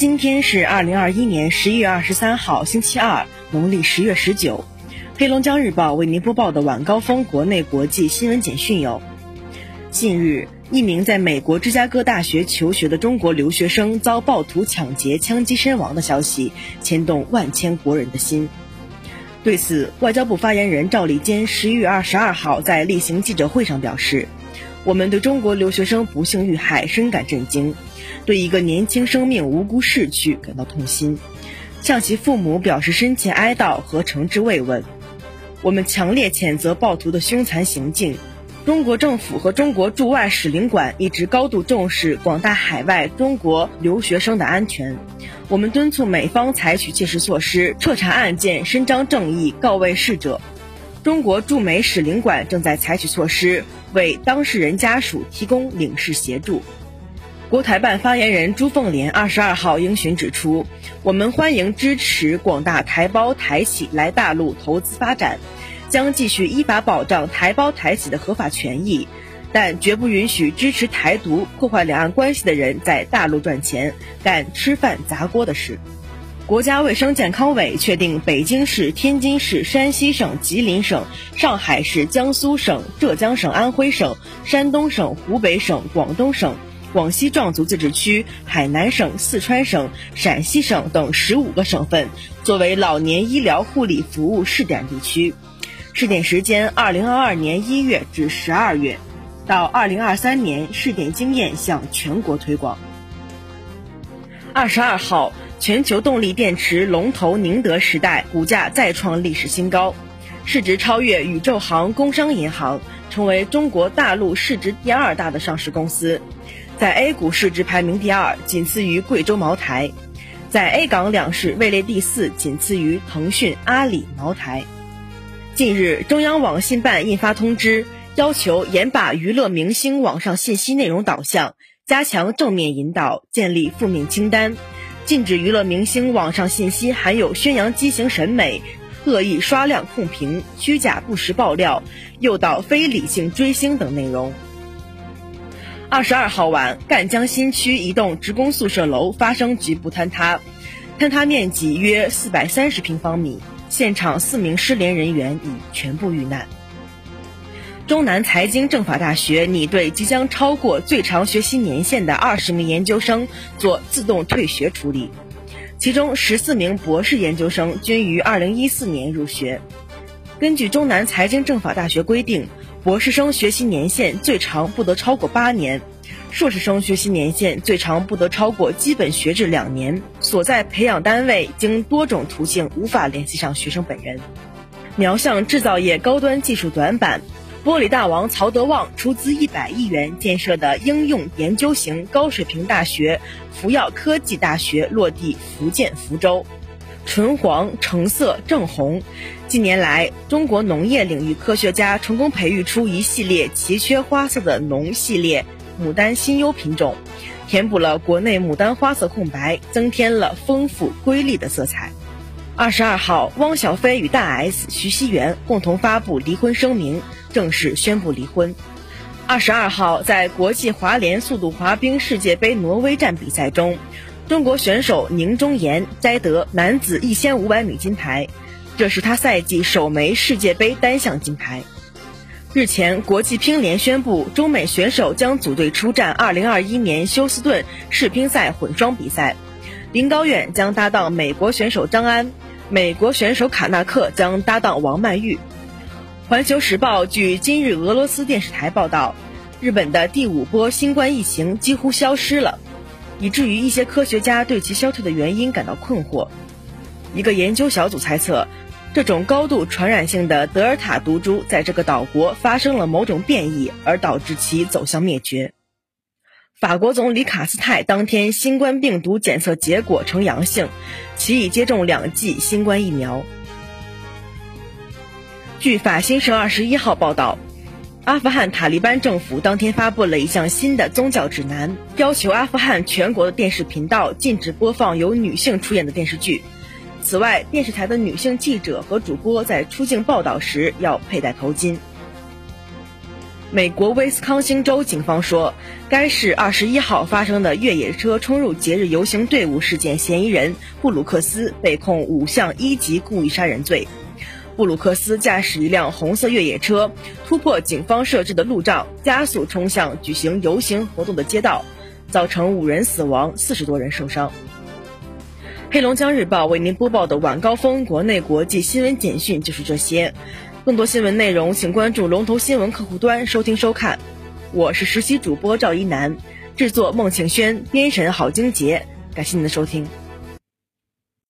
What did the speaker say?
今天是二零二一年十一月二十三号，星期二，农历十月十九。黑龙江日报为您播报的晚高峰国内国际新闻简讯有：近日，一名在美国芝加哥大学求学的中国留学生遭暴徒抢劫枪击身亡的消息，牵动万千国人的心。对此，外交部发言人赵立坚十一月二十二号在例行记者会上表示：“我们对中国留学生不幸遇害深感震惊。”对一个年轻生命无辜逝去感到痛心，向其父母表示深切哀悼和诚挚慰问。我们强烈谴责暴徒的凶残行径。中国政府和中国驻外使领馆一直高度重视广大海外中国留学生的安全。我们敦促美方采取切实措施，彻查案件，伸张正义，告慰逝者。中国驻美使领馆正在采取措施，为当事人家属提供领事协助。国台办发言人朱凤莲二十二号应询指出，我们欢迎支持广大台胞台企来大陆投资发展，将继续依法保障台胞台企的合法权益，但绝不允许支持台独、破坏两岸关系的人在大陆赚钱、干吃饭砸锅的事。国家卫生健康委确定，北京市、天津市、山西省、吉林省、上海市、江苏省、浙江省、安徽省、山东省、湖北省、广东省。广西壮族自治区、海南省、四川省、陕西省等十五个省份作为老年医疗护理服务试点地区，试点时间二零二二年一月至十二月，到二零二三年试点经验向全国推广。二十二号，全球动力电池龙头宁德时代股价再创历史新高，市值超越宇宙行、工商银行，成为中国大陆市值第二大的上市公司。在 A 股市值排名第二，仅次于贵州茅台；在 A 港两市位列第四，仅次于腾讯、阿里、茅台。近日，中央网信办印发通知，要求严把娱乐明星网上信息内容导向，加强正面引导，建立负面清单，禁止娱乐明星网上信息含有宣扬畸形审美、恶意刷量控评、虚假不实爆料、诱导非理性追星等内容。二十二号晚，赣江新区一栋职工宿舍楼发生局部坍塌，坍塌面积约四百三十平方米，现场四名失联人员已全部遇难。中南财经政法大学拟对即将超过最长学习年限的二十名研究生做自动退学处理，其中十四名博士研究生均于二零一四年入学。根据中南财经政法大学规定。博士生学习年限最长不得超过八年，硕士生学习年限最长不得超过基本学制两年。所在培养单位经多种途径无法联系上学生本人。瞄向制造业高端技术短板，玻璃大王曹德旺出资一百亿元建设的应用研究型高水平大学——福耀科技大学落地福建福州。纯黄、橙色、正红。近年来，中国农业领域科学家成功培育出一系列奇缺花色的农系列牡丹新优品种，填补了国内牡丹花色空白，增添了丰富瑰丽的色彩。二十二号，汪小菲与大 S、徐熙媛共同发布离婚声明，正式宣布离婚。二十二号，在国际滑联速度滑冰世界杯挪威站比赛中。中国选手宁忠岩摘得男子一千五百米金牌，这是他赛季首枚世界杯单项金牌。日前，国际乒联宣布，中美选手将组队出战二零二一年休斯顿世乒赛混双比赛，林高远将搭档美国选手张安，美国选手卡纳克将搭档王曼玉。环球时报据今日俄罗斯电视台报道，日本的第五波新冠疫情几乎消失了。以至于一些科学家对其消退的原因感到困惑。一个研究小组猜测，这种高度传染性的德尔塔毒株在这个岛国发生了某种变异，而导致其走向灭绝。法国总理卡斯泰当天新冠病毒检测结果呈阳性，其已接种两剂新冠疫苗。据法新社二十一号报道。阿富汗塔利班政府当天发布了一项新的宗教指南，要求阿富汗全国的电视频道禁止播放由女性出演的电视剧。此外，电视台的女性记者和主播在出境报道时要佩戴头巾。美国威斯康星州警方说，该市二十一号发生的越野车冲入节日游行队伍事件嫌疑人布鲁克斯被控五项一级故意杀人罪。布鲁克斯驾驶一辆红色越野车，突破警方设置的路障，加速冲向举行游行活动的街道，造成五人死亡，四十多人受伤。黑龙江日报为您播报的晚高峰国内国际新闻简讯就是这些。更多新闻内容，请关注龙头新闻客户端收听收看。我是实习主播赵一楠，制作孟庆轩，编审郝晶杰。感谢您的收听。